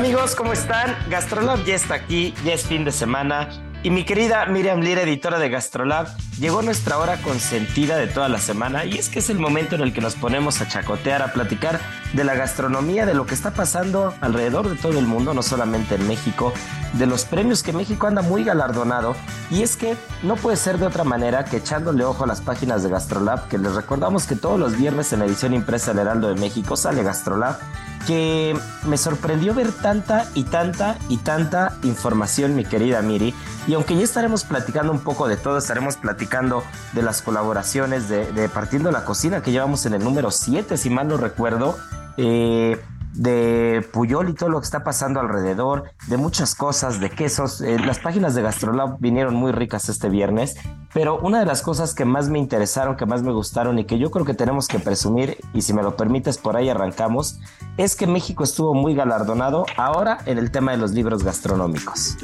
amigos, ¿cómo están? Gastrolab ya está aquí, ya es fin de semana. Y mi querida Miriam Lira, editora de Gastrolab, llegó nuestra hora consentida de toda la semana y es que es el momento en el que nos ponemos a chacotear, a platicar de la gastronomía, de lo que está pasando alrededor de todo el mundo, no solamente en México, de los premios que México anda muy galardonado. Y es que no puede ser de otra manera que echándole ojo a las páginas de Gastrolab, que les recordamos que todos los viernes en edición impresa del Heraldo de México sale Gastrolab que me sorprendió ver tanta y tanta y tanta información, mi querida Miri. Y aunque ya estaremos platicando un poco de todo, estaremos platicando de las colaboraciones de, de Partiendo la Cocina, que llevamos en el número 7, si mal no recuerdo. Eh, de Puyol y todo lo que está pasando alrededor, de muchas cosas, de quesos. Eh, las páginas de Gastrolab vinieron muy ricas este viernes, pero una de las cosas que más me interesaron, que más me gustaron y que yo creo que tenemos que presumir, y si me lo permites por ahí arrancamos, es que México estuvo muy galardonado ahora en el tema de los libros gastronómicos.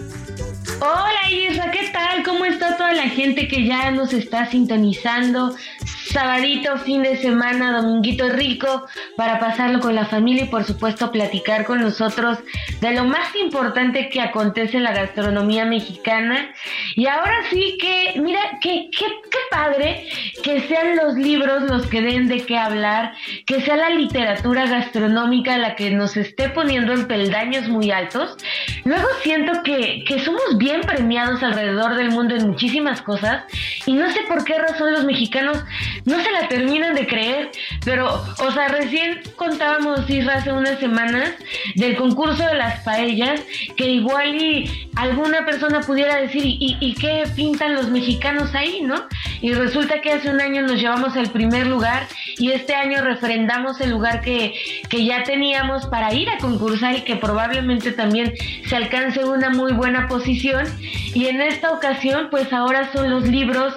Hola Isra, ¿qué tal? ¿Cómo está toda la gente que ya nos está sintonizando? Sabadito, fin de semana, dominguito rico para pasarlo con la familia y por supuesto platicar con nosotros de lo más importante que acontece en la gastronomía mexicana. Y ahora sí que, mira, qué, qué, qué padre que sean los libros los que den de qué hablar, que sea la literatura gastronómica la que nos esté poniendo en peldaños muy altos. Luego siento que, que somos bien premiados alrededor del mundo en muchísimas cosas y no sé por qué razón los mexicanos no se la terminan de creer, pero, o sea, recién contábamos, Isra, hace unas semanas del concurso de las paellas, que igual y alguna persona pudiera decir, ¿y, qué pintan los mexicanos ahí, no? Y resulta que hace un año nos llevamos al primer lugar y este año refrendamos el lugar que, que ya teníamos para ir a concursar y que probablemente también se alcance una muy buena posición. Y en esta ocasión, pues ahora son los libros,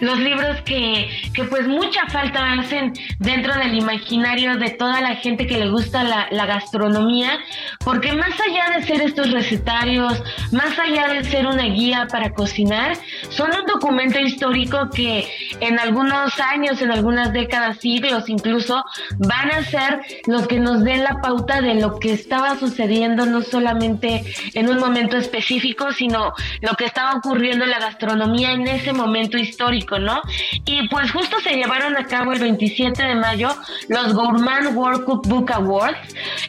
los libros que, que pues mucha falta hacen dentro del imaginario de toda la gente que le gusta la, la gastronomía, porque más allá de ser estos recetarios, más allá de ser una guía para cocinar, son un documento histórico que en algunos años, en algunas décadas, siglos incluso, van a ser los que nos den la pauta de lo que estaba sucediendo, no solamente en un momento específico, sino lo que estaba ocurriendo en la gastronomía en ese momento histórico, ¿no? Y pues justo se llevaron a cabo el 27 de mayo los Gourmand World Cookbook Awards.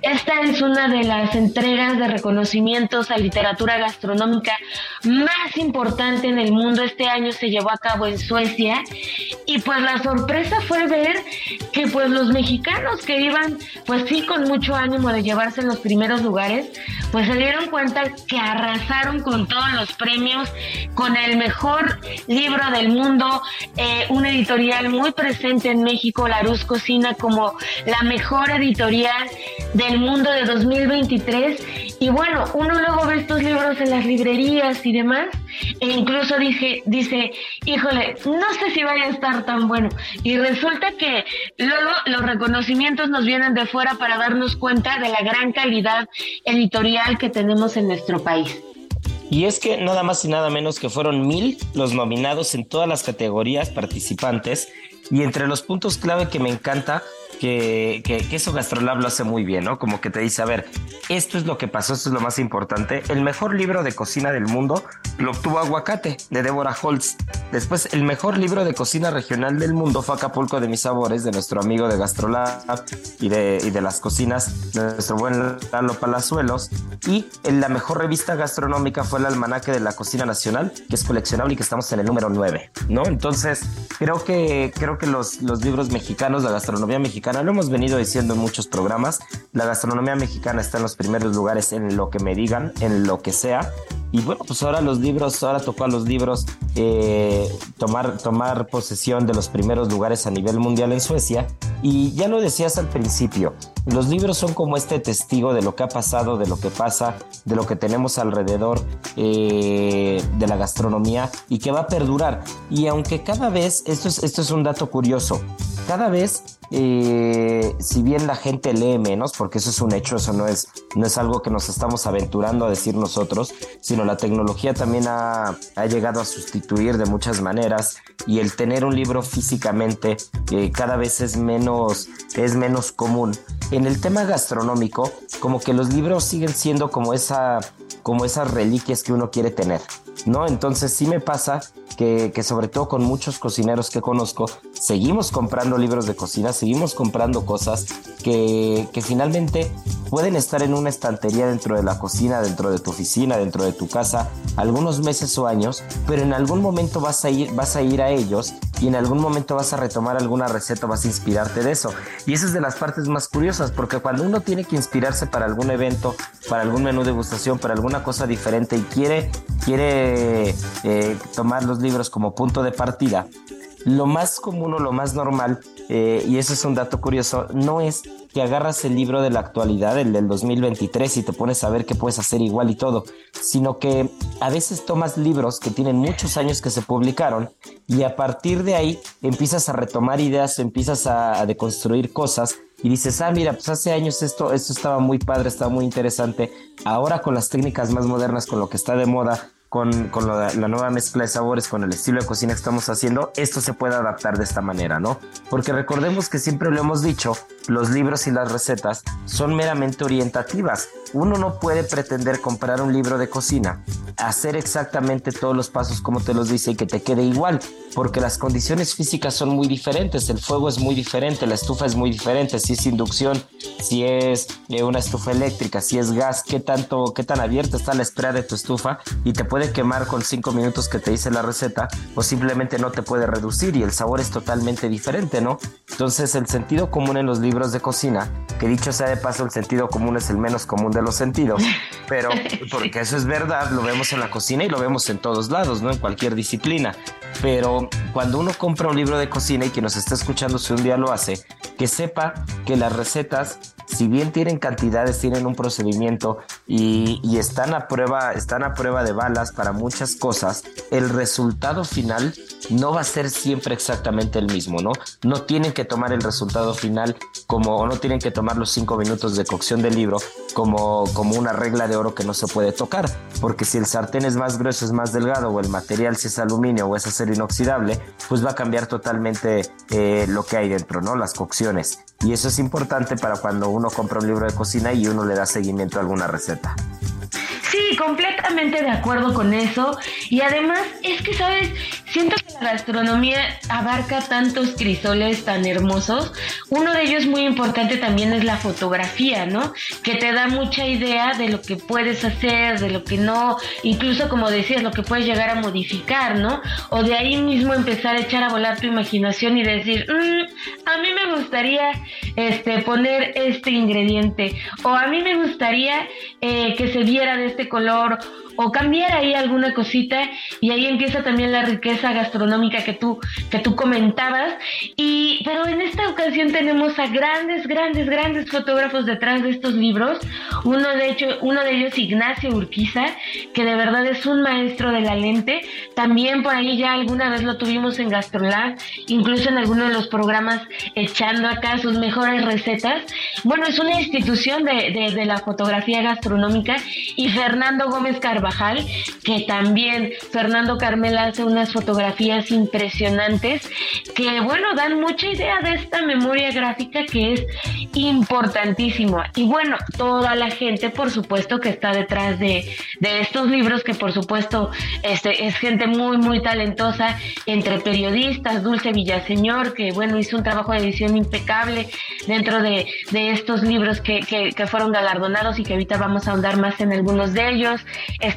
Esta es una de las entregas de reconocimientos a literatura gastronómica más importante en el mundo. Este año se llevó a cabo en Suecia y pues la sorpresa fue ver que pues los mexicanos que iban pues sí con mucho ánimo de llevarse en los primeros lugares, pues se dieron cuenta que arrasaron con todos los premios, con el mejor libro del mundo, eh, una editorial muy presente en México, La Ruz Cocina, como la mejor editorial del mundo de 2023 Y bueno, uno luego ve estos libros en las librerías y demás, e incluso dije, dice, híjole, no sé si vaya a estar tan bueno. Y resulta que luego los reconocimientos nos vienen de fuera para darnos cuenta de la gran calidad editorial que tenemos en nuestro país. Y es que nada más y nada menos que fueron mil los nominados en todas las categorías participantes. Y entre los puntos clave que me encanta que, que, eso Gastrolab lo hace muy bien, ¿no? Como que te dice, a ver, esto es lo que pasó, esto es lo más importante. El mejor libro de cocina del mundo lo obtuvo Aguacate, de Deborah Holtz. Después, el mejor libro de cocina regional del mundo fue Acapulco de mis sabores, de nuestro amigo de Gastrolab y de, y de las cocinas, de nuestro buen Lalo Palazuelos. Y la mejor revista gastronómica fue el Almanaque de la Cocina Nacional, que es coleccionable y que estamos en el número 9, ¿no? Entonces, creo que, creo que los, los libros mexicanos, la gastronomía mexicana, lo hemos venido diciendo en muchos programas. La gastronomía mexicana está en los primeros lugares en lo que me digan, en lo que sea. Y bueno, pues ahora los libros, ahora tocó a los libros eh, tomar, tomar posesión de los primeros lugares a nivel mundial en Suecia. Y ya lo decías al principio, los libros son como este testigo de lo que ha pasado, de lo que pasa, de lo que tenemos alrededor eh, de la gastronomía y que va a perdurar. Y aunque cada vez, esto es, esto es un dato curioso, cada vez, eh, si bien la gente lee menos, porque eso es un hecho, eso no es, no es algo que nos estamos aventurando a decir nosotros, sino la tecnología también ha, llegado a sustituir de muchas maneras y el tener un libro físicamente eh, cada vez es menos, es menos común. En el tema gastronómico, como que los libros siguen siendo como esa como esas reliquias que uno quiere tener, ¿no? Entonces sí me pasa que, que, sobre todo con muchos cocineros que conozco, seguimos comprando libros de cocina, seguimos comprando cosas que, que finalmente pueden estar en una estantería dentro de la cocina, dentro de tu oficina, dentro de tu casa, algunos meses o años, pero en algún momento vas a ir, vas a, ir a ellos y en algún momento vas a retomar alguna receta, vas a inspirarte de eso. Y esa es de las partes más curiosas, porque cuando uno tiene que inspirarse para algún evento, para algún menú de degustación, para alguna cosa diferente y quiere, quiere eh, tomar los libros como punto de partida, lo más común o lo más normal, eh, y eso es un dato curioso, no es que agarras el libro de la actualidad, el del 2023, y te pones a ver qué puedes hacer igual y todo, sino que a veces tomas libros que tienen muchos años que se publicaron y a partir de ahí empiezas a retomar ideas, empiezas a, a deconstruir cosas y dices, ah, mira, pues hace años esto, esto estaba muy padre, estaba muy interesante. Ahora con las técnicas más modernas, con lo que está de moda, con, con la, nueva mezcla de sabores, con el estilo de cocina que estamos haciendo, esto se puede adaptar de esta manera, ¿no? Porque recordemos que siempre lo hemos dicho, los libros y las recetas son meramente orientativas. Uno no puede pretender comprar un libro de cocina, hacer exactamente todos los pasos como te los dice y que te quede igual, porque las condiciones físicas son muy diferentes, el fuego es muy diferente, la estufa es muy diferente, si es inducción, si es eh, una estufa eléctrica, si es gas, qué tanto, qué tan abierta está la espera de tu estufa y te puede quemar con cinco minutos que te dice la receta o simplemente no te puede reducir y el sabor es totalmente diferente, ¿no? Entonces el sentido común en los libros de cocina, que dicho sea de paso el sentido común es el menos común de los sentidos, pero porque eso es verdad, lo vemos en la cocina y lo vemos en todos lados, ¿no? En cualquier disciplina. Pero cuando uno compra un libro de cocina y que nos está escuchando si un día lo hace, que sepa que las recetas, si bien tienen cantidades, tienen un procedimiento y, y están a prueba, están a prueba de balas para muchas cosas, el resultado final no va a ser siempre exactamente el mismo, ¿no? No tienen que tomar el resultado final como, o no tienen que tomar los cinco minutos de cocción del libro como, como una regla de oro que no se puede tocar, porque si el sartén es más grueso, es más delgado, o el material si es aluminio o es acero inoxidable, pues va a cambiar totalmente eh, lo que hay dentro, ¿no? Las cocciones. Y eso es importante para cuando uno compra un libro de cocina y uno le da seguimiento a alguna receta. Sí, completamente de acuerdo con eso. Y además es que, ¿sabes? Siento que la gastronomía abarca tantos crisoles tan hermosos. Uno de ellos muy importante también es la fotografía, ¿no? Que te da mucha idea de lo que puedes hacer, de lo que no, incluso como decías, lo que puedes llegar a modificar, ¿no? O de ahí mismo empezar a echar a volar tu imaginación y decir, mm, a mí me gustaría este, poner este ingrediente, o a mí me gustaría eh, que se viera de este color o cambiar ahí alguna cosita y ahí empieza también la riqueza gastronómica que tú, que tú comentabas. Y, pero en esta ocasión tenemos a grandes, grandes, grandes fotógrafos detrás de estos libros. Uno de hecho, uno de ellos Ignacio Urquiza, que de verdad es un maestro de la lente. También por ahí ya alguna vez lo tuvimos en Gastrolab, incluso en alguno de los programas echando acá sus mejores recetas. Bueno, es una institución de, de, de la fotografía gastronómica y Fernando Gómez Que también Fernando Carmel hace unas fotografías impresionantes que, bueno, dan mucha idea de esta memoria gráfica que es importantísima. Y bueno, toda la gente, por supuesto, que está detrás de, de estos libros, que por supuesto este, es gente muy, muy talentosa, entre periodistas, Dulce Villaseñor, que bueno, hizo un trabajo de edición impecable dentro de, de estos libros que, que, fueron galardonados y que ahorita vamos a ahondar más en algunos de ellos.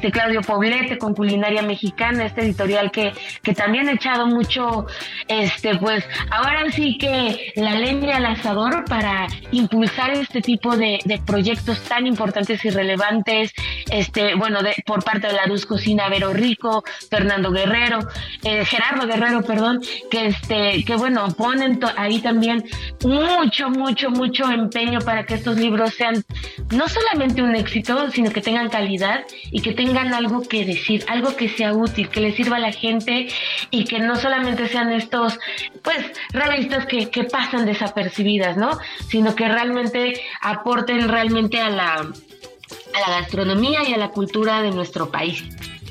Claudio Poblete con Culinaria Mexicana, este editorial que, que también ha echado mucho, este, pues ahora sí que la leña al asador para impulsar este tipo de, proyectos tan importantes y relevantes, este, bueno, por parte de la Luz Cocina Vero Rico, Fernando Guerrero, eh, Gerardo Guerrero, perdón, que este, que bueno, ponen ahí también mucho, mucho, mucho empeño para que estos libros sean no solamente un éxito, sino que tengan calidad y que tengan algo que decir, algo que sea útil, que le sirva a la gente y que no solamente sean estos, pues, revistas que, que pasan desapercibidas, ¿no? Sino que realmente aporten realmente a la, a la gastronomía y a la cultura de nuestro país.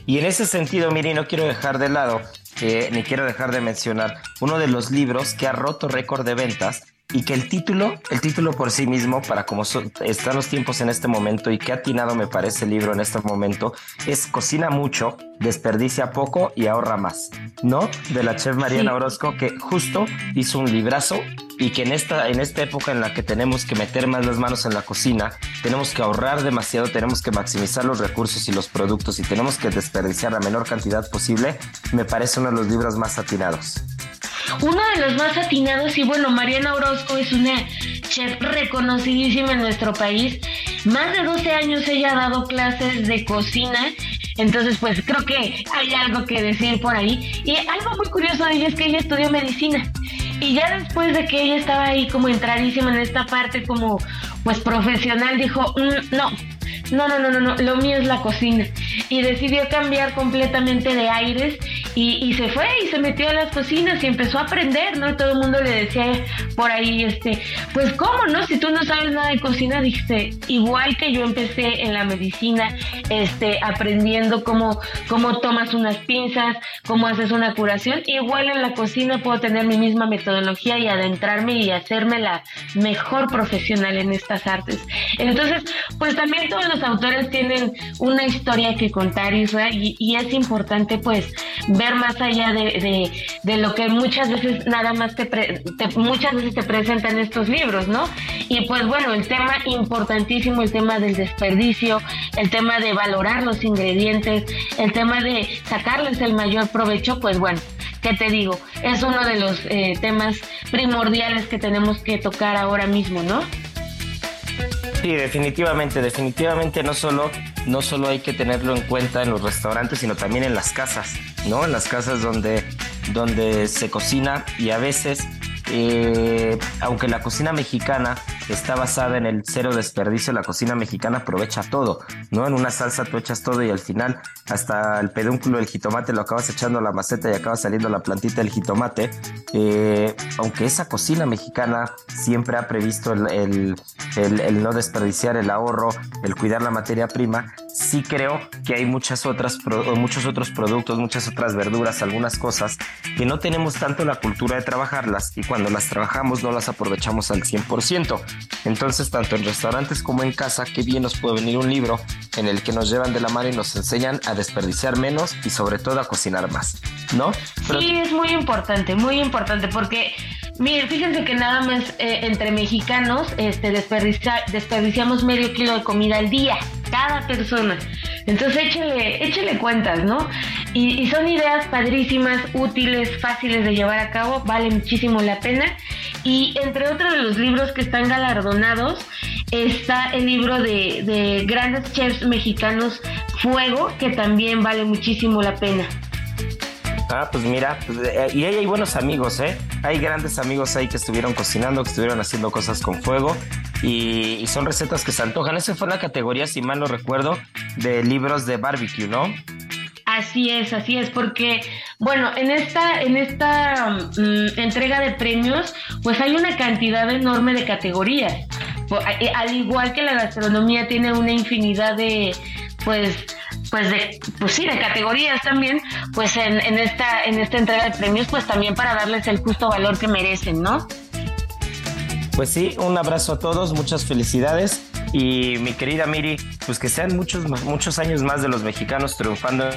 Y en ese sentido, Miri, no quiero dejar de lado, eh, ni quiero dejar de mencionar uno de los libros que ha roto récord de ventas y que el título, el título por sí mismo, para como son, están los tiempos en este momento y que atinado me parece el libro en este momento, es Cocina mucho, desperdicia poco y ahorra más, ¿no? De la chef Mariana sí. Orozco, que justo hizo un librazo y que en esta, en esta época en la que tenemos que meter más las manos en la cocina, tenemos que ahorrar demasiado, tenemos que maximizar los recursos y los productos y tenemos que desperdiciar la menor cantidad posible, me parece uno de los libros más atinados. Uno de los más atinados y bueno, Mariana Orozco es una chef reconocidísima en nuestro país. Más de 12 años ella ha dado clases de cocina entonces, pues creo que hay algo que decir por ahí. Y algo muy curioso de ella es que ella estudió medicina. Y ya después de que ella estaba ahí como entradísima en esta parte como pues profesional, dijo, mm, no, no, no, no, no, no, lo mío es la cocina. Y decidió cambiar completamente de aires y, se fue y se metió a las cocinas y empezó a aprender, ¿no? Y todo el mundo le decía por ahí, este, pues cómo, ¿no? Si tú no sabes nada de cocina, dijiste, igual que yo empecé en la medicina, este, aprendiendo cómo, cómo tomas unas pinzas, cómo haces una curación, igual en la cocina puedo tener mi misma metodología y adentrarme y hacerme la mejor profesional en estas artes. Entonces, pues también todos los autores tienen una historia que contar, y, y es importante pues ver más allá de, de, lo que muchas veces nada más te, pre, te, muchas veces te presentan estos libros, ¿no? Y pues bueno, el tema importantísimo, el tema del desperdicio, el tema de valorar los ingredientes, el tema de sacarles el mayor provecho, pues bueno, ¿qué te digo? Es uno de los eh, temas primordiales que tenemos que tocar ahora mismo, ¿no? Sí, definitivamente, definitivamente no solo, no solo hay que tenerlo en cuenta en los restaurantes, sino también en las casas, ¿no? En las casas donde, donde se cocina y a veces, eh, aunque la cocina mexicana está basada en el cero desperdicio, la cocina mexicana aprovecha todo, ¿no? En una salsa tú echas todo y al final hasta el pedúnculo del jitomate lo acabas echando a la maceta y acaba saliendo la plantita del jitomate. Eh, aunque esa cocina mexicana siempre ha previsto el, no desperdiciar el ahorro, el cuidar la materia prima, sí creo que hay muchas otras, muchos otros productos, muchas otras verduras, algunas cosas que no tenemos tanto la cultura de trabajarlas y cuando las trabajamos no las aprovechamos al 100%. Entonces, tanto en restaurantes como en casa, qué bien nos puede venir un libro en el que nos llevan de la mano y nos enseñan a desperdiciar menos y sobre todo a cocinar más, ¿no? Sí, es muy importante, muy importante, porque Mire, fíjense que nada más eh, entre mexicanos este, desperdicia, desperdiciamos medio kilo de comida al día, cada persona. Entonces échele, échele cuentas, ¿no? Y, y, son ideas padrísimas, útiles, fáciles de llevar a cabo, vale muchísimo la pena. Y entre otros de los libros que están galardonados está el libro de, de grandes chefs mexicanos fuego que también vale muchísimo la pena. Ah, pues mira, pues, eh, y ahí hay buenos amigos, ¿eh? Hay grandes amigos ahí que estuvieron cocinando, que estuvieron haciendo cosas con fuego y, son recetas que se antojan. Esa fue la categoría, si mal no recuerdo, de libros de barbecue, ¿no? Así es, así es, porque bueno, en esta, en esta mm, entrega de premios, pues hay una cantidad enorme de categorías. Eh, al igual que la gastronomía tiene una infinidad de, pues, pues de, pues sí, de categorías también, pues en, en, esta, en esta entrega de premios, pues también para darles el justo valor que merecen, ¿no? Pues sí, un abrazo a todos, muchas felicidades y mi querida Miri, pues que sean muchos, muchos años más de los mexicanos triunfando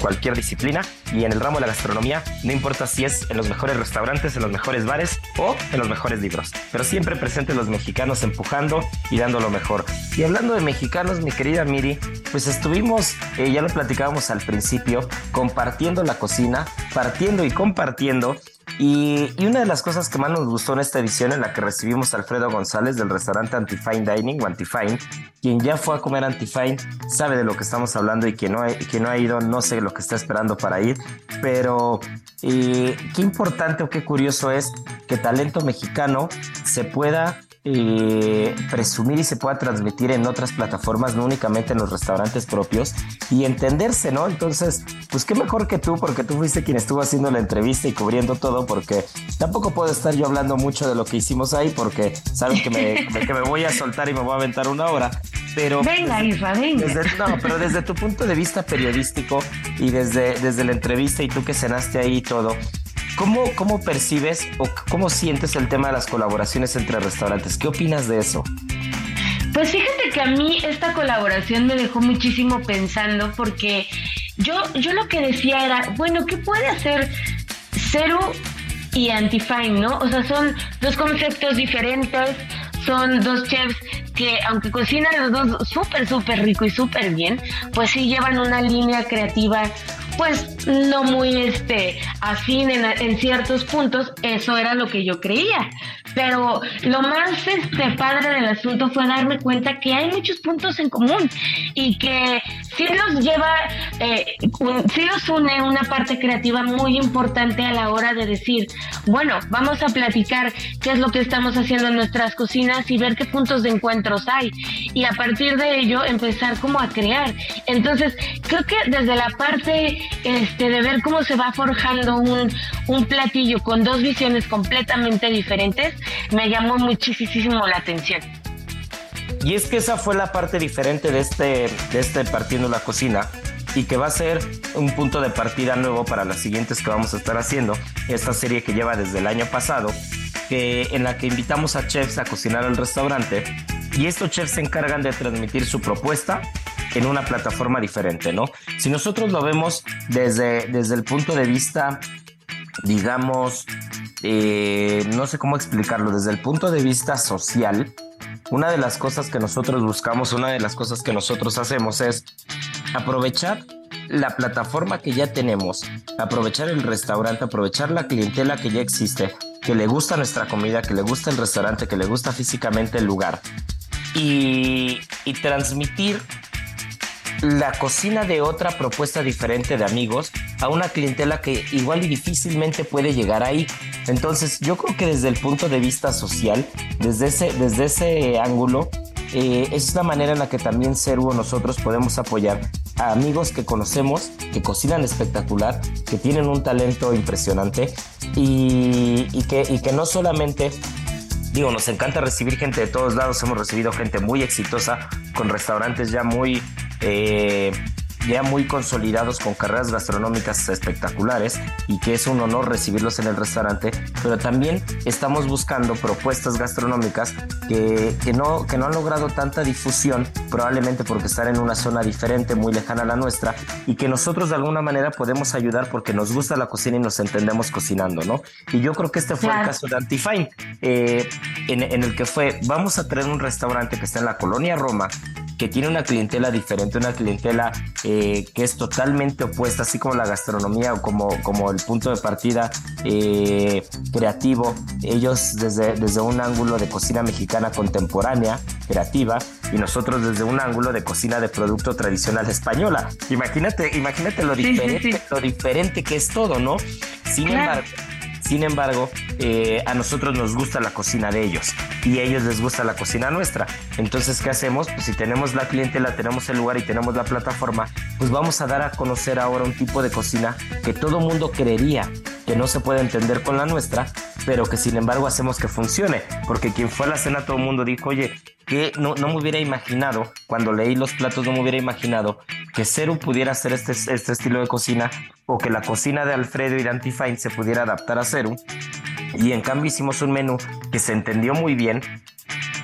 cualquier disciplina y en el ramo de la gastronomía, no importa si es en los mejores restaurantes, en los mejores bares o en los mejores libros, pero siempre presentes los mexicanos empujando y dando lo mejor. Y hablando de mexicanos, mi querida Miri, pues estuvimos, eh, ya lo platicábamos al principio, compartiendo la cocina, partiendo y compartiendo y, una de las cosas que más nos gustó en esta edición en la que recibimos a Alfredo González del restaurante Antifine Dining o Antifine, quien ya fue a comer Antifine sabe de lo que estamos hablando y quien no ha, no ha ido no sé lo que está esperando para ir, pero eh, qué importante o qué curioso es que talento mexicano se pueda eh, presumir y se pueda transmitir en otras plataformas, no únicamente en los restaurantes propios, y entenderse, ¿no? Entonces, pues qué mejor que tú, porque tú fuiste quien estuvo haciendo la entrevista y cubriendo todo, porque tampoco puedo estar yo hablando mucho de lo que hicimos ahí, porque saben que me, que me voy a soltar y me voy a aventar una hora. Pero venga, Isra, venga. no, pero desde tu punto de vista periodístico y desde, desde la entrevista y tú que cenaste ahí y todo, ¿Cómo, ¿Cómo percibes o cómo sientes el tema de las colaboraciones entre restaurantes? ¿Qué opinas de eso? Pues fíjate que a mí esta colaboración me dejó muchísimo pensando porque yo, yo lo que decía era, bueno, ¿qué puede hacer Cero y Antifine, no? O sea, son dos conceptos diferentes, son dos chefs que aunque cocinan los dos súper, súper rico y súper bien, pues sí llevan una línea creativa pues no muy este afín en, en, ciertos puntos, eso era lo que yo creía. Pero lo más este padre del asunto fue darme cuenta que hay muchos puntos en común y que sí los lleva, eh, sí los une una parte creativa muy importante a la hora de decir, bueno, vamos a platicar qué es lo que estamos haciendo en nuestras cocinas y ver qué puntos de encuentros hay y a partir de ello empezar como a crear. Entonces, creo que desde la parte este, de ver cómo se va forjando un, un platillo con dos visiones completamente diferentes, me llamó muchísimo la atención. Y es que esa fue la parte diferente de este, de este Partiendo la Cocina y que va a ser un punto de partida nuevo para las siguientes que vamos a estar haciendo. Esta serie que lleva desde el año pasado, que, en la que invitamos a chefs a cocinar al restaurante y estos chefs se encargan de transmitir su propuesta en una plataforma diferente, ¿no? Si nosotros lo vemos desde, desde el punto de vista, digamos, eh, no sé cómo explicarlo, desde el punto de vista social, una de las cosas que nosotros buscamos, una de las cosas que nosotros hacemos es aprovechar la plataforma que ya tenemos, aprovechar el restaurante, aprovechar la clientela que ya existe, que le gusta nuestra comida, que le gusta el restaurante, que le gusta físicamente el lugar y, y transmitir la cocina de otra propuesta diferente de amigos a una clientela que igual y difícilmente puede llegar ahí. Entonces yo creo que desde el punto de vista social, desde ese, desde ese ángulo, eh, es una manera en la que también Ceru nosotros podemos apoyar a amigos que conocemos, que cocinan espectacular, que tienen un talento impresionante y, que, y que no solamente digo, nos encanta recibir gente de todos lados, hemos recibido gente muy exitosa con restaurantes ya muy eh, ya muy consolidados con carreras gastronómicas espectaculares y que es un honor recibirlos en el restaurante, pero también estamos buscando propuestas gastronómicas que, que, no, que no han logrado tanta difusión, probablemente porque están en una zona diferente, muy lejana a la nuestra, y que nosotros de alguna manera podemos ayudar porque nos gusta la cocina y nos entendemos cocinando, ¿no? Y yo creo que este fue el caso de Antifine, eh, en, en el que fue, vamos a traer un restaurante que está en la colonia Roma, que tiene una clientela diferente, una clientela eh, que es totalmente opuesta, así como la gastronomía o como, como el punto de partida eh, creativo. Ellos desde, desde un ángulo de cocina mexicana contemporánea, creativa, y nosotros desde un ángulo de cocina de producto tradicional española. Imagínate, imagínate lo diferente, lo diferente que es todo, ¿no? Sin embargo, sin embargo, eh, a nosotros nos gusta la cocina de ellos y a ellos les gusta la cocina nuestra. Entonces, ¿qué hacemos? Pues si tenemos la clientela, tenemos el lugar y tenemos la plataforma, pues vamos a dar a conocer ahora un tipo de cocina que todo mundo creería que no se puede entender con la nuestra, pero que sin embargo hacemos que funcione. Porque quien fue a la cena, todo el mundo dijo, oye, que no, no me hubiera imaginado, cuando leí los platos, no me hubiera imaginado que Ceru pudiera hacer este, este estilo de cocina o que la cocina de Alfredo y de Antifine se pudiera adaptar a Ceru. Y en cambio hicimos un menú que se entendió muy bien,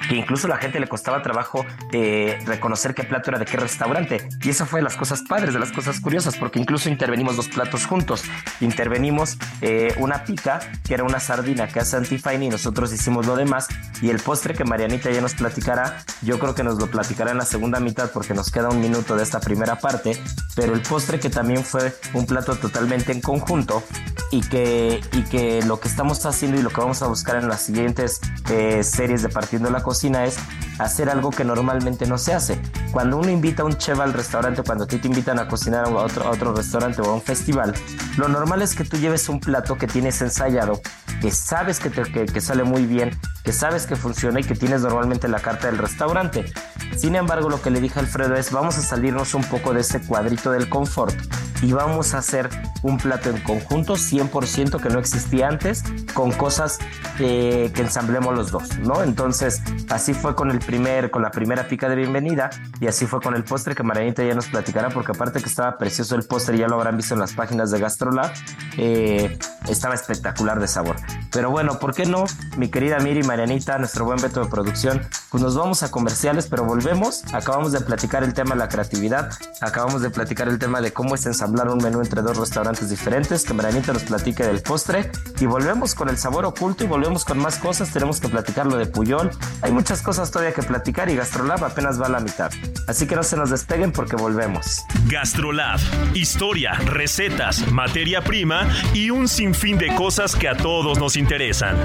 que incluso la gente le costaba trabajo eh, reconocer qué plato era de qué restaurante. Y eso fue de las cosas padres, de las cosas curiosas, porque incluso intervenimos dos platos juntos. Intervenimos eh, una pica, que era una sardina que hace Antifine, y nosotros hicimos lo demás. Y el postre que Marianita ya nos platicará, yo creo que nos lo platicará en la segunda mitad, porque nos queda un minuto de esta primera parte. Pero el postre que también fue un plato totalmente en conjunto, y que, y que lo que estamos haciendo y lo que vamos a buscar en las siguientes eh, series de Partiendo la Es hacer algo que normalmente no se hace. Cuando uno invita a un chef al restaurante, cuando a ti te invitan a cocinar a otro, otro restaurante o a un festival, lo normal es que tú lleves un plato que tienes ensayado, que sabes que, te, que, que sale muy bien, que sabes que funciona y que tienes normalmente la carta del restaurante. Sin embargo, lo que le dije a Alfredo es, vamos a salirnos un poco de ese cuadrito del confort y vamos a hacer un plato en conjunto 100% que no existía antes con cosas eh, que ensamblemos los dos, ¿no? Entonces, así fue con el primer, con la primera pica de bienvenida y así fue con el postre que Marianita ya nos platicará porque aparte que estaba precioso el postre, ya lo habrán visto en las páginas de Gastrolab, eh, estaba espectacular de sabor. Pero bueno, ¿por qué no? Mi querida Miri, Marianita, nuestro buen veto de producción, pues nos vamos a comerciales, pero volvemos, acabamos de platicar el tema de la creatividad, acabamos de platicar el tema de cómo es ensamblar un menú entre dos restaurantes diferentes, que Marianita nos platique del postre y volvemos con el sabor oculto y volvemos con más cosas, tenemos que platicar lo de Puyol, hay muchas cosas todavía que platicar y Gastrolab apenas va a la mitad, así que no se nos despeguen porque volvemos. Gastrolab, historia, recetas, materia prima y un sinfín de cosas que a todos nos interesan.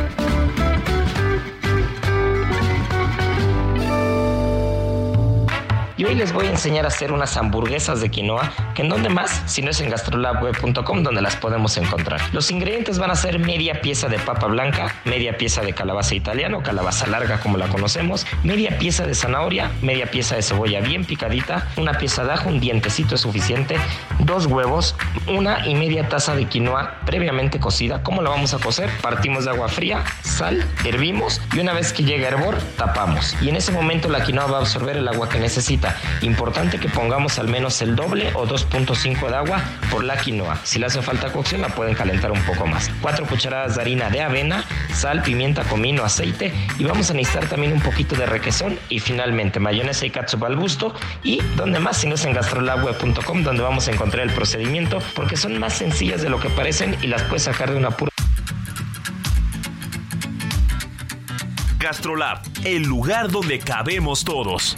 Y hoy les voy a enseñar a hacer unas hamburguesas de quinoa, que en donde más, si no es en gastrolabweb.com donde las podemos encontrar. Los ingredientes van a ser media pieza de papa blanca, media pieza de calabaza italiano, calabaza larga como la conocemos, media pieza de zanahoria, media pieza de cebolla bien picadita, una pieza de ajo, un dientecito es suficiente, dos huevos, una y media taza de quinoa previamente cocida. ¿Cómo la vamos a cocer? Partimos de agua fría, sal, hervimos y una vez que llegue a hervor, tapamos. Y en ese momento la quinoa va a absorber el agua que necesita. Importante que pongamos al menos el doble o 2.5 de agua por la quinoa. Si le hace falta cocción la pueden calentar un poco más. 4 cucharadas de harina de avena, sal, pimienta, comino, aceite y vamos a necesitar también un poquito de requesón y finalmente mayonesa y catsup al gusto y donde más si no es en gastrolabweb.com donde vamos a encontrar el procedimiento porque son más sencillas de lo que parecen y las puedes sacar de una pura Gastrolab, el lugar donde cabemos todos.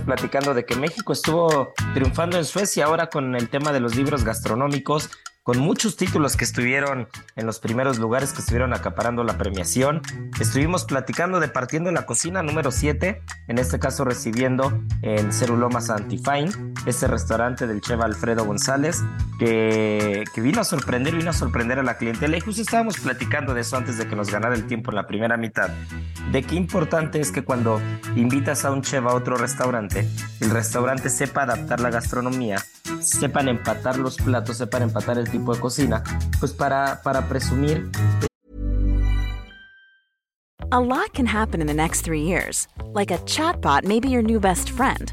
Platicando de que México estuvo triunfando en Suecia ahora con el tema de los libros gastronómicos, con muchos títulos que estuvieron en los primeros lugares que estuvieron acaparando la premiación. Estuvimos platicando de Partiendo la Cocina número 7, en este caso recibiendo en Cerulomas Antifine, ese restaurante del chef Alfredo González, que, que vino a sorprender, vino a sorprender a la clientela. Y justo estábamos platicando de eso antes de que nos ganara el tiempo en la primera mitad, de qué importante es que cuando invitas a un chef a otro restaurante, el restaurante sepa adaptar la gastronomía, sepan empatar los platos, sepan empatar el pues. A lot can happen in the next three years. Like a chatbot may be your new best friend.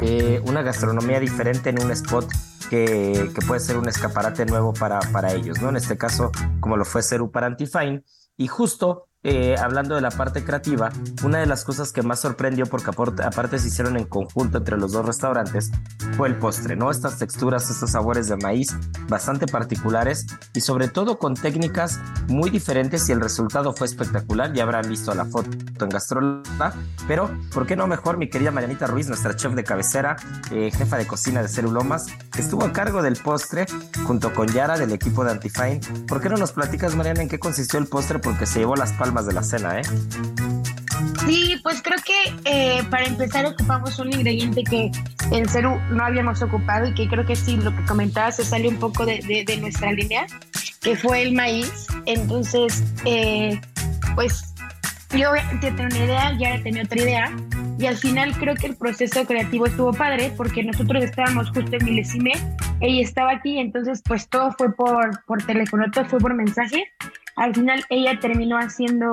Eh, una gastronomía diferente en un spot que, que, puede ser un escaparate nuevo para, para ellos, ¿no? En este caso, como lo fue Ceru para Antifine, y justo eh, hablando de la parte creativa, una de las cosas que más sorprendió, porque aparte se hicieron en conjunto entre los dos restaurantes, fue el postre, ¿no? Estas texturas, estos sabores de maíz bastante particulares y sobre todo con técnicas muy diferentes y el resultado fue espectacular. Ya habrán visto la foto en Gastrolab, pero ¿por qué no mejor mi querida Marianita Ruiz, nuestra chef de cabecera, eh, jefa de cocina de Cerulomas, que estuvo a cargo del postre junto con Yara del equipo de Antifine? ¿Por qué no nos platicas, Mariana, en qué consistió el postre? Porque se llevó las palmas de la cena, ¿eh? Sí, pues creo que eh, para empezar ocupamos un ingrediente que en Ceru no habíamos ocupado y que creo que sí, lo que comentabas se sale un poco de, de, nuestra línea, que fue el maíz. Entonces, eh, pues yo tenía una idea, ya tenía otra idea y al final creo que el proceso creativo estuvo padre porque nosotros estábamos justo en Milesime, ella estaba aquí, entonces pues todo fue por, por teléfono, todo fue por mensaje al final ella terminó haciendo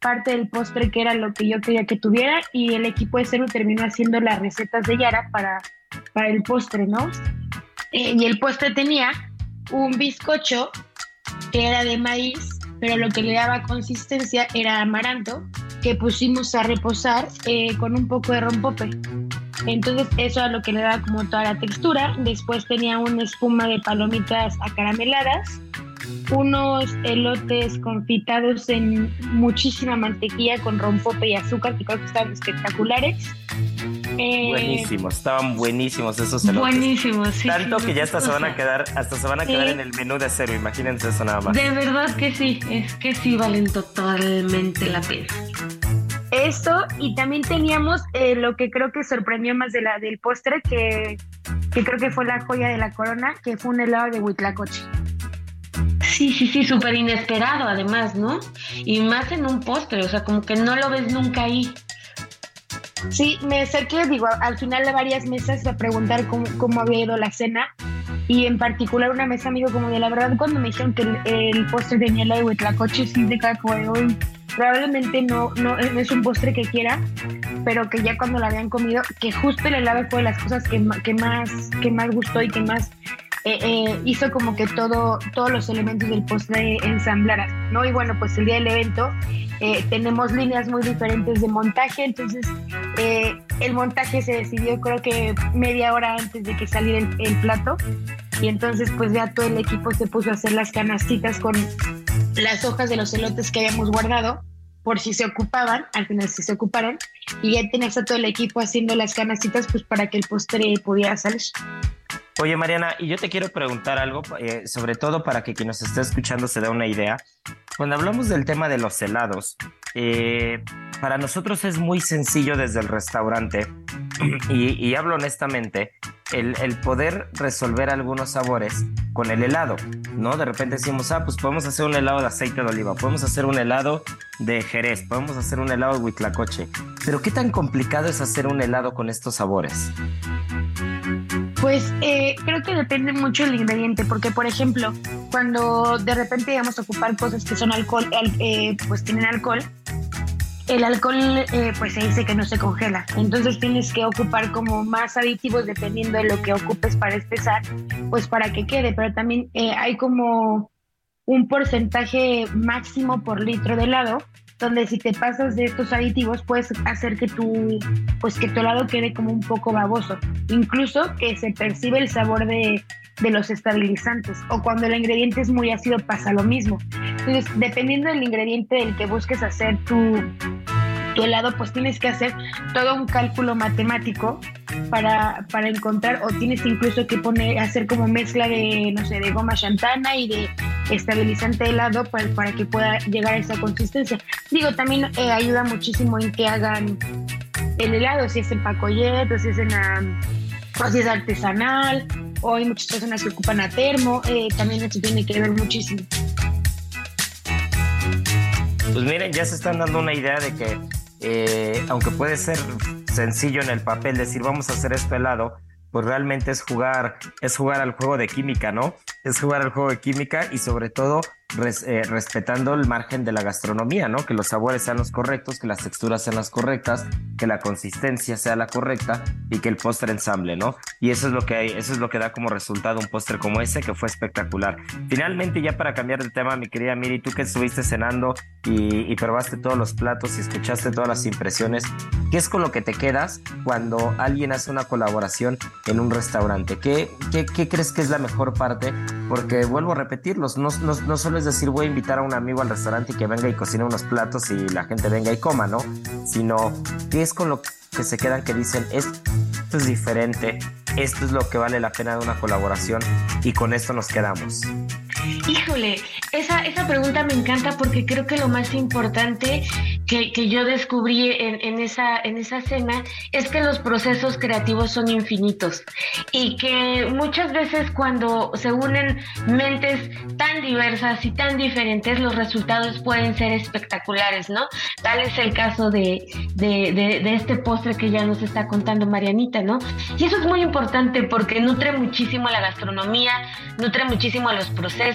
parte del postre que era lo que yo quería que tuviera y el equipo de Ceru terminó haciendo las recetas de Yara para, para el postre, ¿no? Eh, y el postre tenía un bizcocho que era de maíz, pero lo que le daba consistencia era amaranto, que pusimos a reposar eh, con un poco de rompope. Entonces eso era lo que le daba como toda la textura. Después tenía una espuma de palomitas acarameladas unos elotes confitados en muchísima mantequilla con rompope y azúcar que creo que estaban espectaculares. Eh, buenísimos, estaban buenísimos esos elotes. Buenísimos, sí. Tanto que ya hasta se van a quedar, hasta se van a quedar en el menú de cero, imagínense eso nada más. De verdad que sí, es que sí valen totalmente la pena. Eso, y también teníamos eh, lo que creo que sorprendió más de la del postre, que, que creo que fue la joya de la corona, que fue un helado de huitlacoche. Sí, sí, sí, súper inesperado además, ¿no? Y más en un postre, o sea, como que no lo ves nunca ahí. Sí, me acerqué, digo, al final de varias mesas a preguntar cómo, cómo había ido la cena y en particular una mesa amigo como de la verdad cuando me dijeron que el, postre tenía la de huitlacoche, sí de caco de hoy probablemente no, no, es un postre que quiera, pero que ya cuando la habían comido, que justo el helado fue de las cosas que, que, más, que más gustó y que más eh, eh, hizo como que todo, todos los elementos del postre ensamblaran, ¿no? Y bueno, pues el día del evento eh, tenemos líneas muy diferentes de montaje, entonces el montaje se decidió creo que media hora antes de que saliera el, el, plato y entonces pues ya todo el equipo se puso a hacer las canastitas con las hojas de los elotes que habíamos guardado por si se ocupaban, al final si se ocuparon, y ya tenías a todo el equipo haciendo las canastitas pues para que el postre pudiera salir. Oye, Mariana, y yo te quiero preguntar algo, eh, sobre todo para que quien nos esté escuchando se dé una idea. Cuando hablamos del tema de los helados, eh, para nosotros es muy sencillo desde el restaurante, y, hablo honestamente, el, poder resolver algunos sabores con el helado, ¿no? De repente decimos, ah, pues podemos hacer un helado de aceite de oliva, podemos hacer un helado de jerez, podemos hacer un helado de huitlacoche, pero ¿qué tan complicado es hacer un helado con estos sabores? Pues eh, creo que depende mucho del ingrediente, porque por ejemplo, cuando de repente vamos a ocupar cosas que son alcohol, eh, pues tienen alcohol, el alcohol eh, pues se dice que no se congela, entonces tienes que ocupar como más aditivos dependiendo de lo que ocupes para espesar, pues para que quede, pero también hay como un porcentaje máximo por litro de helado donde si te pasas de estos aditivos puedes hacer que tu, pues que tu helado quede como un poco baboso, incluso que se percibe el sabor de, de los estabilizantes o cuando el ingrediente es muy ácido pasa lo mismo. Entonces, dependiendo del ingrediente del que busques hacer tu, tu helado, pues tienes que hacer todo un cálculo matemático para, para encontrar o tienes incluso que poner, hacer como mezcla de, no sé, de goma chantana y de estabilizante helado para, para que pueda llegar a esa consistencia. Digo, también eh, ayuda muchísimo en que hagan el helado, si es en pacoyet o si es en o si es artesanal o hay muchas personas que ocupan a termo, eh, también eso tiene que ver muchísimo. Pues miren, ya se están dando una idea de que, eh, aunque puede ser sencillo en el papel decir vamos a hacer esto helado, pues realmente es jugar, es jugar al juego de química, ¿no? Es jugar al juego de química y sobre todo eh, respetando el margen de la gastronomía, ¿no? Que los sabores sean los correctos, que las texturas sean las correctas, que la consistencia sea la correcta y que el postre ensamble, ¿no? Y eso es lo que hay, eso es lo que da como resultado un postre como ese que fue espectacular. Finalmente, ya para cambiar de tema, mi querida Miri, tú que estuviste cenando y, probaste todos los platos y escuchaste todas las impresiones, ¿qué es con lo que te quedas cuando alguien hace una colaboración en un restaurante? ¿Qué, qué, crees que es la mejor parte? Porque vuelvo a repetirlos, no, no, no solo es decir voy a invitar a un amigo al restaurante y que venga y cocine unos platos y la gente venga y coma, ¿no? Sino qué es con lo que se quedan que dicen esto es diferente, esto es lo que vale la pena de una colaboración y con esto nos quedamos. Híjole, esa, esa pregunta me encanta porque creo que lo más importante que, que yo descubrí en, en, esa, en esa cena es que los procesos creativos son infinitos y que muchas veces cuando se unen mentes tan diversas y tan diferentes, los resultados pueden ser espectaculares, ¿no? Tal es el caso de, de, de, este postre que ya nos está contando Marianita, ¿no? Y eso es muy importante porque nutre muchísimo la gastronomía, nutre muchísimo los procesos,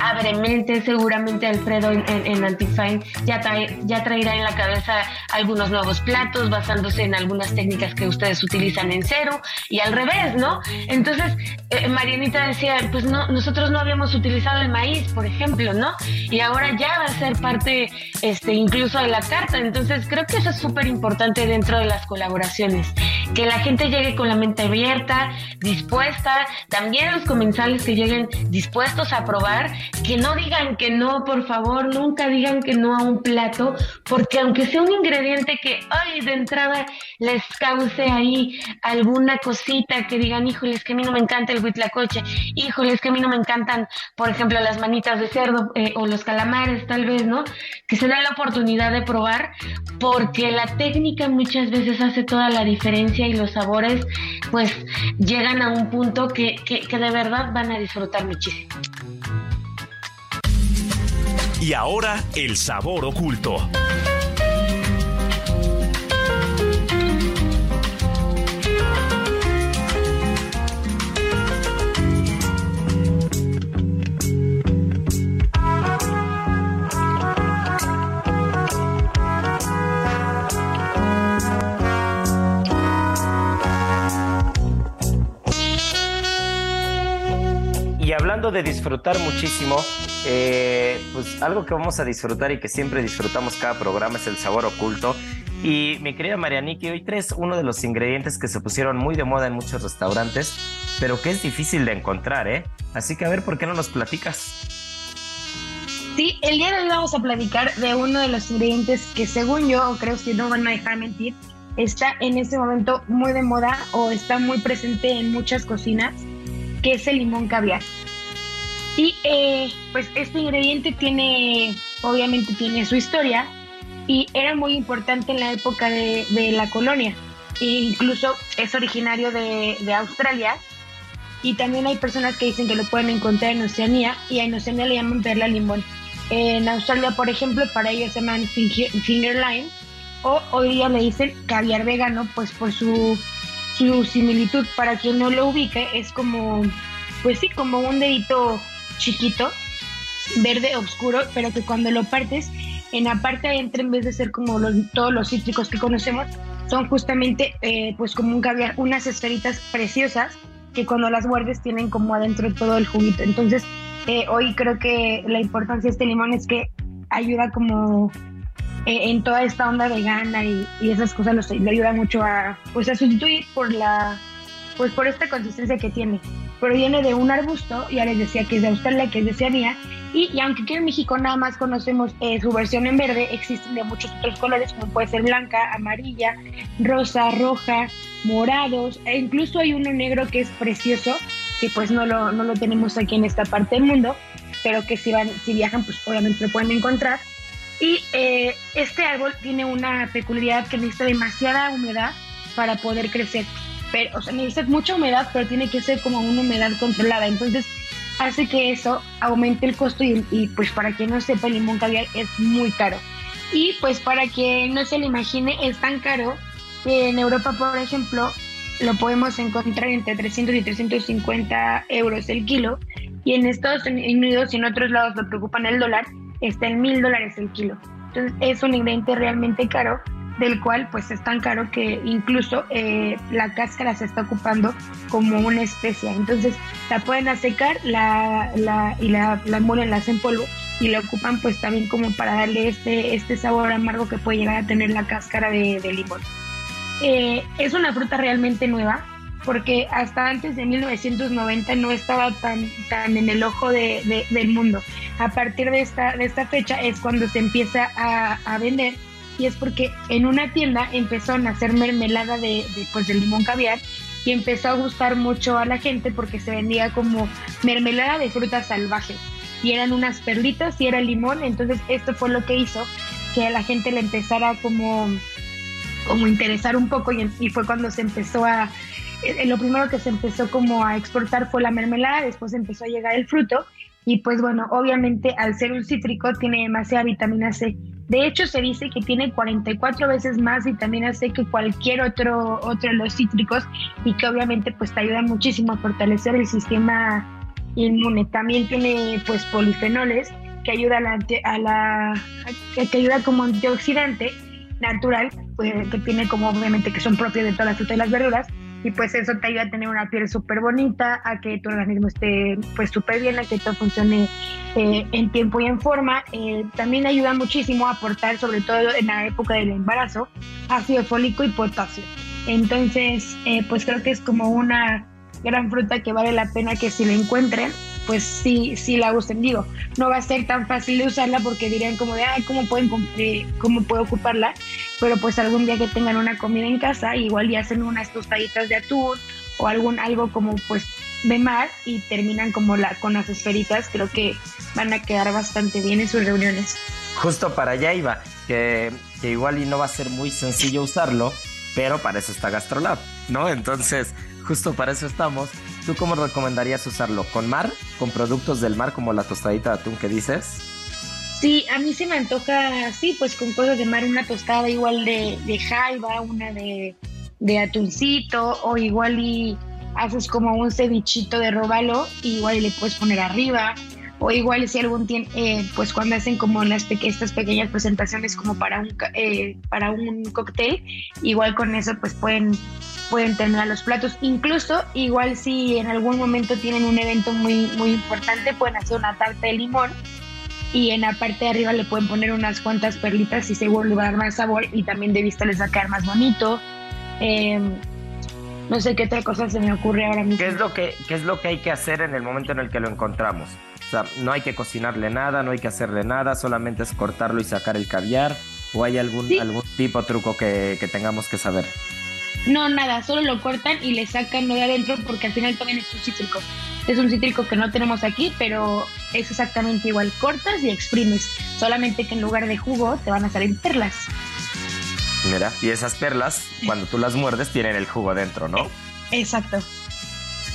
abre mente, seguramente Alfredo en, en, Antifine ya, trae, ya traerá en la cabeza algunos nuevos platos basándose en algunas técnicas que ustedes utilizan en cero y al revés, ¿no? Entonces, eh, Marianita decía, pues no, nosotros no habíamos utilizado el maíz, por ejemplo, ¿no? Y ahora ya va a ser parte este, incluso de la carta. Entonces, creo que eso es súper importante dentro de las colaboraciones, que la gente llegue con la mente abierta, dispuesta, también los comensales que lleguen dispuestos a probar, que no digan que no, por favor, nunca digan que no a un plato, porque aunque sea un ingrediente que, ay, de entrada les cause ahí alguna cosita que digan, híjole, es que a mí no me encanta el huitlacoche, híjole, es que a mí no me encantan, por ejemplo, las manitas de cerdo eh, o los calamares, tal vez, ¿no? Que se da la oportunidad de probar, porque la técnica muchas veces hace toda la diferencia y los sabores, pues, llegan a un punto que, que, que de verdad van a disfrutar muchísimo. Y ahora el sabor oculto. Hablando de disfrutar muchísimo, eh, pues algo que vamos a disfrutar y que siempre disfrutamos cada programa es el sabor oculto. Y mi querida Marianiki, hoy traes uno de los ingredientes que se pusieron muy de moda en muchos restaurantes, pero que es difícil de encontrar, ¿eh? Así que a ver, ¿por qué no nos platicas? Sí, el día de hoy vamos a platicar de uno de los ingredientes que según yo, creo que no van a dejar mentir, está en este momento muy de moda o está muy presente en muchas cocinas, que es el limón caviar. Y eh, pues este ingrediente tiene, obviamente tiene su historia y era muy importante en la época de, la colonia. E incluso es originario de, Australia y también hay personas que dicen que lo pueden encontrar en Oceanía y en Oceanía le llaman perla limón. En Australia, por ejemplo, para ellos se llaman finger, line o hoy día le dicen caviar vegano, pues por su, su similitud. Para quien no lo ubique, es como, pues sí, como un dedito chiquito, verde oscuro, pero que cuando lo partes, en la parte adentro, en vez de ser como todos los cítricos que conocemos, son justamente eh, pues como un caviar, unas esferitas preciosas que cuando las muerdes tienen como adentro todo el juguito. Entonces, eh, hoy creo que la importancia de este limón es que ayuda como eh, en toda esta onda vegana y, esas cosas lo, ayuda mucho a pues a sustituir por la pues por esta consistencia que tiene. Proviene de un arbusto, ya les decía que es de Australia, que es de Oceanía, y, aunque aquí en México nada más conocemos eh, su versión en verde, existen de muchos otros colores, como puede ser blanca, amarilla, rosa, roja, morados, e incluso hay uno negro que es precioso, que pues no lo, no lo tenemos aquí en esta parte del mundo, pero que si, van, si viajan, pues obviamente lo pueden encontrar. Y eh, este árbol tiene una peculiaridad que necesita demasiada humedad para poder crecer. Pero, o sea, necesita mucha humedad, pero tiene que ser como una humedad controlada. Entonces, hace que eso aumente el costo y, y pues para quien no sepa, el limón caviar es muy caro. Y pues para quien no se lo imagine, es tan caro que en Europa, por ejemplo, lo podemos encontrar entre 300 y 350 euros el kilo. Y en Estados Unidos y en otros lados lo preocupan el dólar, está en mil dólares el kilo. Entonces es un ingrediente realmente caro, del cual pues es tan caro que incluso eh, la cáscara se está ocupando como una especia. Entonces la pueden asecar la, la, y la, molen, la hacen polvo y la ocupan pues también como para darle este, este sabor amargo que puede llegar a tener la cáscara de, de limón. Eh, es una fruta realmente nueva, porque hasta antes de 1990 no estaba tan, tan en el ojo de, del mundo. A partir de esta, de esta fecha es cuando se empieza a, vender y es porque en una tienda empezó a hacer mermelada de, de, pues, limón caviar y empezó a gustar mucho a la gente porque se vendía como mermelada de frutas salvajes y eran unas perlitas y era limón, entonces esto fue lo que hizo que a la gente le empezara como como interesar un poco y, y fue cuando se empezó a eh, lo primero que se empezó como a exportar fue la mermelada, después empezó a llegar el fruto y pues bueno, obviamente al ser un cítrico tiene demasiada vitamina C. De hecho se dice que tiene 44 veces más vitamina C que cualquier otro, otro de los cítricos y que obviamente pues te ayuda muchísimo a fortalecer el sistema inmune. También tiene pues polifenoles que ayuda a la, a la que ayuda como antioxidante natural, pues, que tiene como obviamente que son propios de todas las frutas y las verduras y pues eso te ayuda a tener una piel súper bonita, a que tu organismo esté pues súper bien, a que todo funcione eh, en tiempo y en forma. Eh, también ayuda muchísimo a aportar, sobre todo en la época del embarazo, ácido fólico y potasio. Entonces, eh, pues creo que es como una gran fruta que vale la pena que si la encuentren, pues sí, sí la usen. Digo, no va a ser tan fácil de usarla porque dirían como de, ay, ¿cómo, pueden, ¿cómo puedo ocuparla? Pero pues algún día que tengan una comida en casa, igual ya hacen unas tostaditas de atún o algún, algo como pues de mar y terminan como la, con las esferitas, creo que van a quedar bastante bien en sus reuniones. Justo para allá iba, que, que igual y no va a ser muy sencillo usarlo, pero para eso está GastroLab, ¿no? Entonces, justo para eso estamos. ¿Tú cómo recomendarías usarlo? ¿Con mar? ¿Con productos del mar como la tostadita de atún que dices? Sí, a mí se me antoja, sí, pues con cosas de mar, una tostada igual de, de jaiba, una de, de atuncito, o igual y haces como un cevichito de igual y le puedes poner arriba, o igual si algún tiene, eh, pues cuando hacen como las estas pequeñas presentaciones como para un, eh, para un cóctel, igual con eso pues pueden pueden terminar los platos. Incluso, igual si en algún momento tienen un evento muy, muy importante, pueden hacer una tarta de limón y en la parte de arriba le pueden poner unas cuantas perlitas y seguro le va a dar más sabor y también de vista les va a quedar más bonito. Em, no sé qué otra cosa se me ocurre ahora mismo. ¿Qué es, lo que, ¿Qué es lo que hay que hacer en el momento en el que lo encontramos? O sea, no hay que cocinarle nada, no hay que hacerle nada, solamente es cortarlo y sacar el caviar. ¿O hay algún, algún tipo de truco que, que tengamos que saber? No, nada, solo lo cortan y le sacan lo de adentro porque al final también es un cítrico. Es un cítrico que no tenemos aquí, pero es exactamente igual. Cortas y exprimes. Solamente que en lugar de jugo te van a salir perlas. Mira, y esas perlas, cuando tú las muerdes, tienen el jugo dentro, ¿no? Exacto.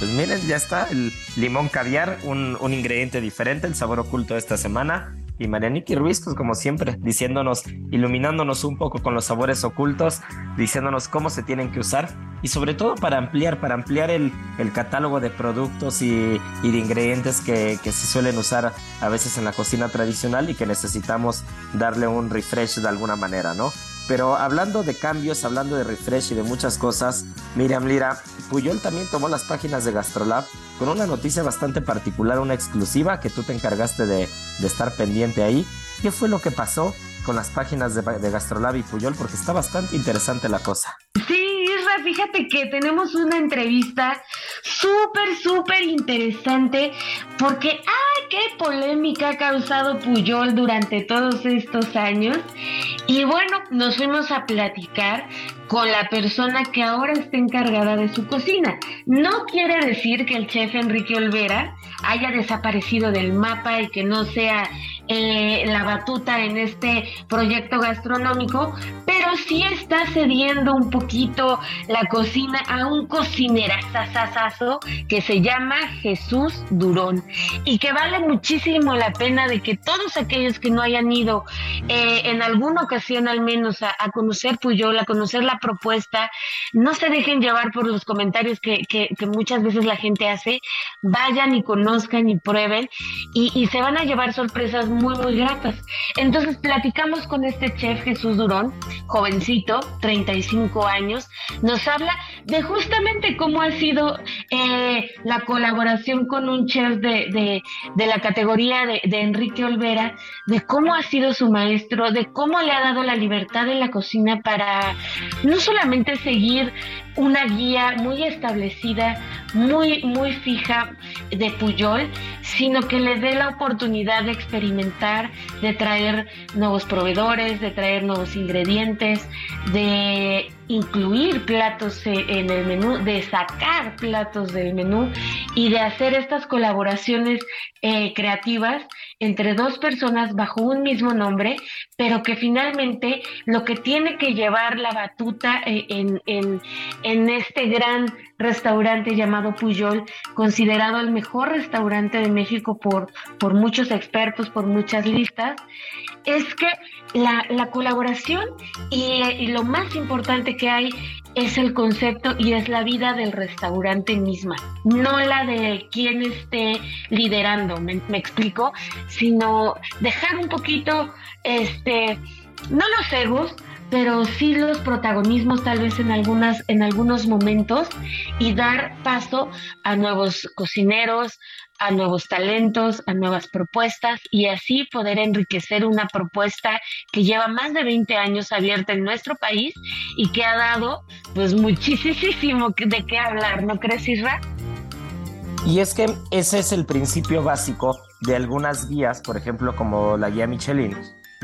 Pues miren, ya está, el limón caviar, un, un ingrediente diferente, el sabor oculto de esta semana y Marianiki Ruiz, pues como siempre, diciéndonos, iluminándonos un poco con los sabores ocultos, diciéndonos cómo se tienen que usar y sobre todo para ampliar, para ampliar el, el catálogo de productos y, y de ingredientes que, que, se suelen usar a veces en la cocina tradicional y que necesitamos darle un refresh de alguna manera, ¿no? Pero hablando de cambios, hablando de refresh y de muchas cosas, Miriam Lira, Puyol también tomó las páginas de Gastrolab con una noticia bastante particular, una exclusiva que tú te encargaste de, estar pendiente ahí. ¿Qué fue lo que pasó con las páginas de, Gastrolab y Puyol? Porque está bastante interesante la cosa. Sí, Isra, fíjate que tenemos una entrevista súper, súper interesante porque, ¡ay, qué polémica ha causado Puyol durante todos estos años! Y bueno, nos fuimos a platicar con la persona que ahora está encargada de su cocina. No quiere decir que el chef Enrique Olvera haya desaparecido del mapa y que no sea eh, la batuta en este proyecto gastronómico, pero sí está cediendo un poquito la cocina a un cocinerazazazo que se llama Jesús Durón. Y que vale muchísimo la pena de que todos aquellos que no hayan ido eh, en alguna ocasión al menos a, conocer Puyol, a conocer la propuesta, no se dejen llevar por los comentarios que, muchas veces la gente hace, vayan y conozcan y prueben y, y se van a llevar sorpresas muy gratas. Entonces platicamos con este chef Jesús Durón, jovencito, 35 años, nos habla de justamente cómo ha sido eh, la colaboración con un chef de, de, la categoría de, de, Enrique Olvera, de cómo ha sido su maestro, de cómo le ha dado la libertad en la cocina para no solamente seguir una guía muy establecida, muy, muy fija de Puyol, sino que le dé la oportunidad de experimentar, de traer nuevos proveedores, de traer nuevos ingredientes, de incluir platos en el menú, de sacar platos del menú y de hacer estas colaboraciones eh, creativas entre dos personas bajo un mismo nombre, pero que finalmente lo que tiene que llevar la batuta eh, en, en, en este gran restaurante llamado Puyol, considerado el mejor restaurante de México por, por muchos expertos, por muchas listas, es que la, colaboración y, lo más importante que hay es el concepto y es la vida del restaurante misma, no la de quien esté liderando, me, explico, sino dejar un poquito, este, no los egos, pero sí los protagonismos tal vez en algunas en algunos momentos y dar paso a nuevos cocineros, a nuevos talentos, a nuevas propuestas y así poder enriquecer una propuesta que lleva más de 20 años abierta en nuestro país y que ha dado pues muchísimo de qué hablar, ¿no crees, Isra? Y es que ese es el principio básico de algunas guías, por ejemplo, como la guía Michelin,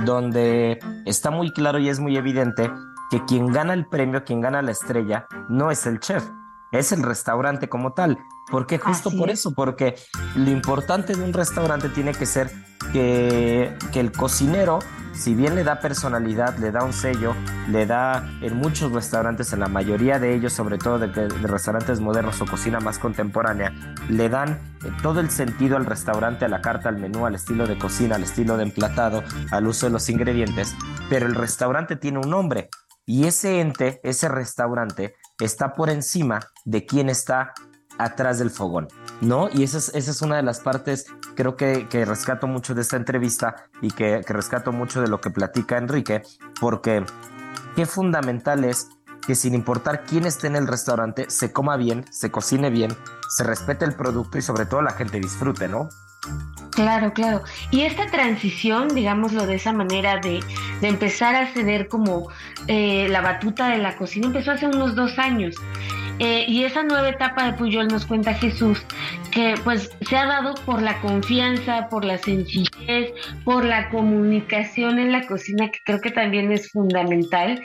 donde está muy claro y es muy evidente que quien gana el premio, quien gana la estrella, no es el chef, es el restaurante como tal. Porque Justo por eso, porque lo importante de un restaurante tiene que ser que, que, el cocinero, si bien le da personalidad, le da un sello, le da en muchos restaurantes, en la mayoría de ellos, sobre todo de, de restaurantes modernos o cocina más contemporánea, le dan todo el sentido al restaurante, a la carta, al menú, al estilo de cocina, al estilo de emplatado, al uso de los ingredientes, pero el restaurante tiene un nombre y ese ente, ese restaurante, está por encima de quien está atrás del fogón, ¿no? Y esa es, esa es una de las partes, creo que, que rescato mucho de esta entrevista y que, que rescato mucho de lo que platica Enrique, porque qué fundamental es que sin importar quién esté en el restaurante, se coma bien, se cocine bien, se respete el producto y sobre todo la gente disfrute, ¿no? Claro, claro. Y esta transición, digámoslo de esa manera, de, de empezar a ceder como eh, la batuta de la cocina, empezó hace unos dos años. Eh, y esa nueva etapa de Puyol nos cuenta Jesús que pues se ha dado por la confianza, por la sencillez, por la comunicación en la cocina, que creo que también es fundamental,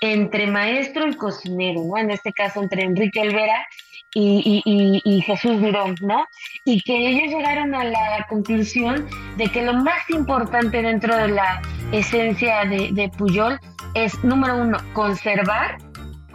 entre maestro y cocinero, ¿no? En este caso entre Enrique Elvera y, Jesús Durón, ¿no? Y que ellos llegaron a la conclusión de que lo más importante dentro de la esencia de, de Puyol es, número uno, conservar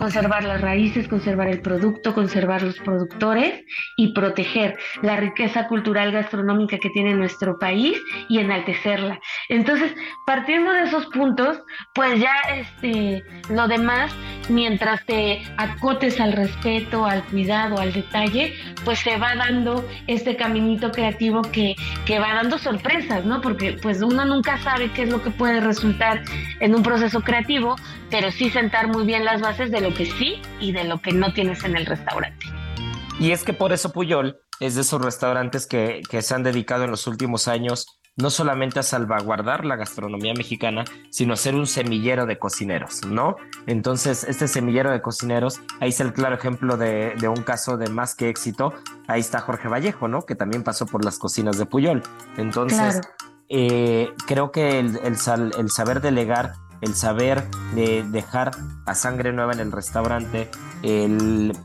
conservar las raíces, conservar el producto, conservar los productores y proteger la riqueza cultural gastronómica que tiene nuestro país y enaltecerla. Entonces, partiendo de esos puntos, pues ya este lo demás, mientras te acotes al respeto, al cuidado, al detalle, pues se va dando este caminito creativo que, que va dando sorpresas, ¿no? Porque pues uno nunca sabe qué es lo que puede resultar en un proceso creativo, pero sí sentar muy bien las bases de lo que sí y de lo que no tienes en el restaurante. Y es que por eso Puyol es de esos restaurantes que, que se han dedicado en los últimos años no solamente a salvaguardar la gastronomía mexicana, sino a ser un semillero de cocineros, ¿no? Entonces, este semillero de cocineros, ahí es el claro ejemplo de, un caso de más que éxito. Ahí está Jorge Vallejo, ¿no? Que también pasó por las cocinas de Puyol. Entonces, eh, creo que el, el saber delegar el saber de dejar a sangre nueva en el restaurante, el,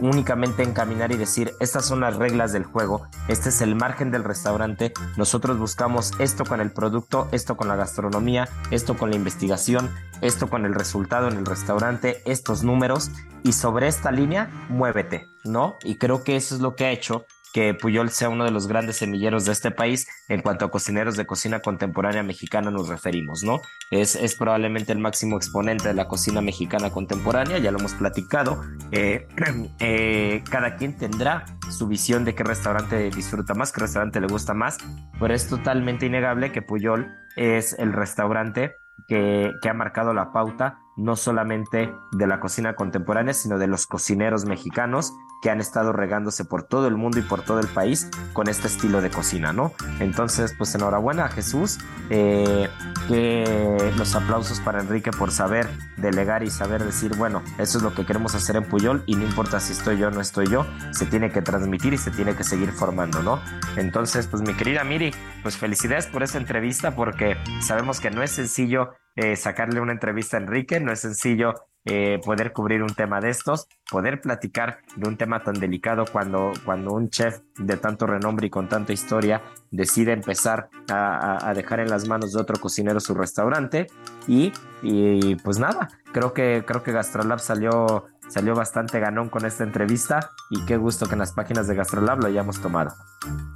únicamente encaminar y decir, estas son las reglas del juego, este es el margen del restaurante, nosotros buscamos esto con el producto, esto con la gastronomía, esto con la investigación, esto con el resultado en el restaurante, estos números, y sobre esta línea, muévete, ¿no? Y creo que eso es lo que ha hecho que Puyol sea uno de los grandes semilleros de este país en cuanto a cocineros de cocina contemporánea mexicana nos referimos, ¿no? Es, es probablemente el máximo exponente de la cocina mexicana contemporánea, ya lo hemos platicado. Eh, eh, cada quien tendrá su visión de qué restaurante disfruta más, qué restaurante le gusta más, pero es totalmente innegable que Puyol es el restaurante que, que, ha marcado la pauta no solamente de la cocina contemporánea, sino de los cocineros mexicanos que han estado regándose por todo el mundo y por todo el país con este estilo de cocina, ¿no? Entonces, pues enhorabuena a Jesús, eh, que los aplausos para Enrique por saber delegar y saber decir, bueno, eso es lo que queremos hacer en Puyol y no importa si estoy yo o no estoy yo, se tiene que transmitir y se tiene que seguir formando, ¿no? Entonces, pues mi querida Miri, pues felicidades por esta entrevista porque sabemos que no es sencillo eh, sacarle una entrevista a Enrique, no es sencillo eh, poder cubrir un tema de estos, poder platicar de un tema tan delicado cuando, cuando un chef de tanto renombre y con tanta historia decide empezar a, dejar en las manos de otro cocinero su restaurante y, y pues nada, creo que, creo que Gastrolab salió, salió bastante ganón con esta entrevista y qué gusto que en las páginas de Gastrolab lo hayamos tomado.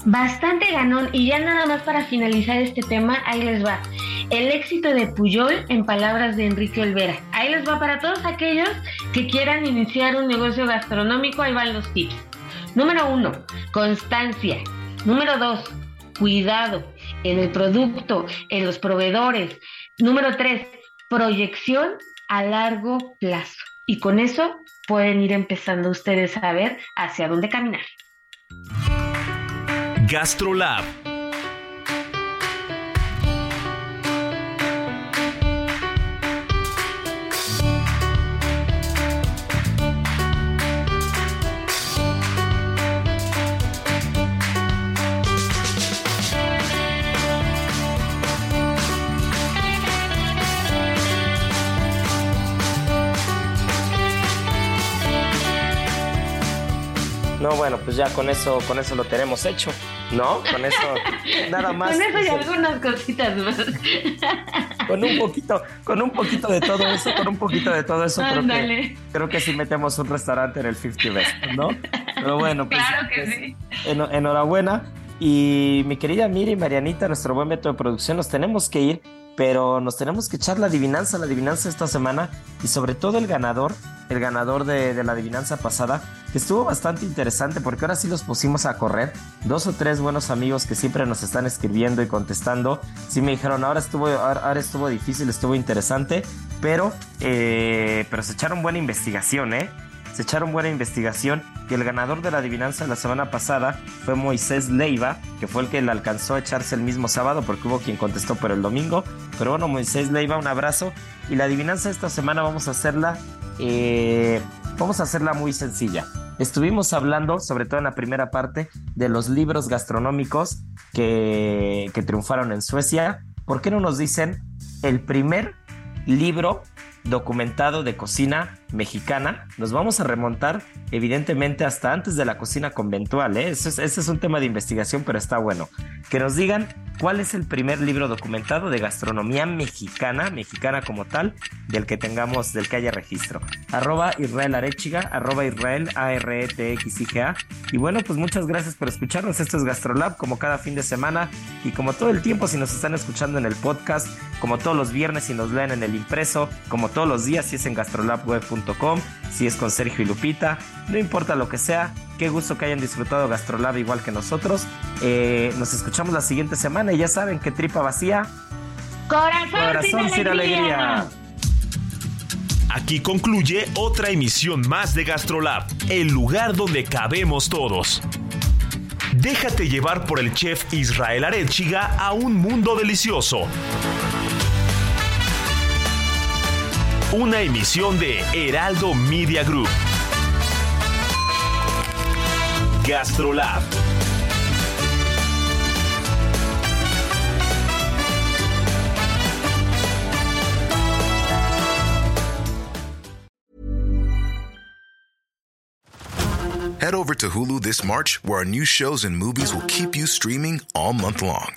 Bastante ganón y ya nada más para finalizar este tema, ahí les va. El éxito de Puyol en palabras de Enrique Olvera. Ahí les va para todos aquellos que quieran iniciar un negocio gastronómico, ahí van los tips. Número uno, constancia. Número dos, cuidado en el producto, en los proveedores. Número tres, proyección a largo plazo. Y con eso pueden ir empezando ustedes a ver hacia dónde caminar. GastroLab No, bueno, pues ya con eso, con eso lo tenemos hecho, ¿no? Con eso, nada más. con eso y algunas cositas más. con un poquito, con un poquito de todo eso, con un poquito de todo eso, creo que, creo que sí metemos un restaurante en el 50 Best, ¿no? Pero bueno, pues, claro que pues, sí. enhorabuena. Y mi querida Miri y Marianita, nuestro buen método de producción, nos tenemos que ir pero nos tenemos que echar la adivinanza, la adivinanza esta semana y sobre todo el ganador, el ganador de, la adivinanza pasada, que estuvo bastante interesante porque ahora sí los pusimos a correr. Dos o tres buenos amigos que siempre nos están escribiendo y contestando, sí me dijeron, ahora estuvo, ahora, estuvo difícil, estuvo interesante, pero, eh, pero se echaron buena investigación, ¿eh? Se echaron buena investigación y el ganador de la adivinanza la semana pasada fue Moisés Leiva, que fue el que le alcanzó a echarse el mismo sábado porque hubo quien contestó por el domingo. Pero bueno, Moisés Leiva, un abrazo. Y la adivinanza esta semana vamos a hacerla, eh, vamos a hacerla muy sencilla. Estuvimos hablando, sobre todo en la primera parte, de los libros gastronómicos que, que triunfaron en Suecia. ¿Por qué no nos dicen el primer libro documentado de cocina mexicana. Nos vamos a remontar, evidentemente, hasta antes de la cocina conventual. ¿eh? Ese, es, un tema de investigación, pero está bueno. Que nos digan cuál es el primer libro documentado de gastronomía mexicana, mexicana como tal, del que tengamos, del que haya registro. Arroba Israel Arechiga, arroba Israel A R E T X I G A. Y bueno, pues muchas gracias por escucharnos. Esto es Gastrolab, como cada fin de semana y como todo el tiempo, si nos están escuchando en el podcast, como todos los viernes, si nos leen en el impreso, como todos los días, si es en gastrolabweb.com si es con Sergio y Lupita, no importa lo que sea, qué gusto que hayan disfrutado Gastrolab igual que nosotros. Eh, nos escuchamos la siguiente semana y ya saben que tripa vacía. Corazón, sin, alegría. Aquí concluye otra emisión más de Gastrolab, el lugar donde cabemos todos. Déjate llevar por el chef Israel Arechiga a un mundo delicioso. Una emisión de Heraldo Media Group. Gastrolab. Head over to Hulu this March, where our new shows and movies will keep you streaming all month long.